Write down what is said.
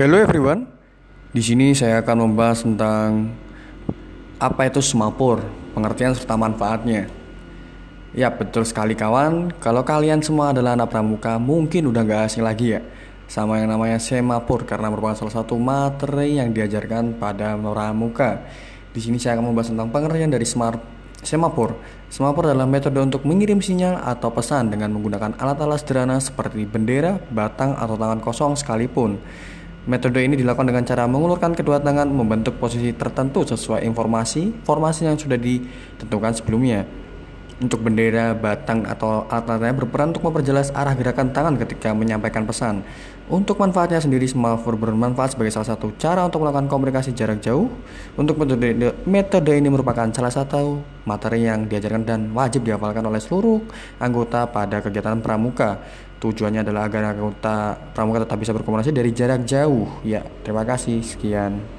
Hello everyone. Di sini saya akan membahas tentang apa itu semapur, pengertian serta manfaatnya. Ya betul sekali kawan, kalau kalian semua adalah anak pramuka mungkin udah gak asing lagi ya sama yang namanya semapur karena merupakan salah satu materi yang diajarkan pada pramuka. Di sini saya akan membahas tentang pengertian dari smart semapur. Semapur adalah metode untuk mengirim sinyal atau pesan dengan menggunakan alat-alat sederhana seperti bendera, batang, atau tangan kosong sekalipun. Metode ini dilakukan dengan cara mengulurkan kedua tangan membentuk posisi tertentu sesuai informasi formasi yang sudah ditentukan sebelumnya. Untuk bendera, batang, atau alat-alatnya berperan untuk memperjelas arah gerakan tangan ketika menyampaikan pesan. Untuk manfaatnya sendiri, semafor bermanfaat sebagai salah satu cara untuk melakukan komunikasi jarak jauh. Untuk metode, metode ini merupakan salah satu materi yang diajarkan dan wajib dihafalkan oleh seluruh anggota pada kegiatan pramuka. Tujuannya adalah agar anggota pramuka tetap bisa berkomunikasi dari jarak jauh. Ya, terima kasih. Sekian.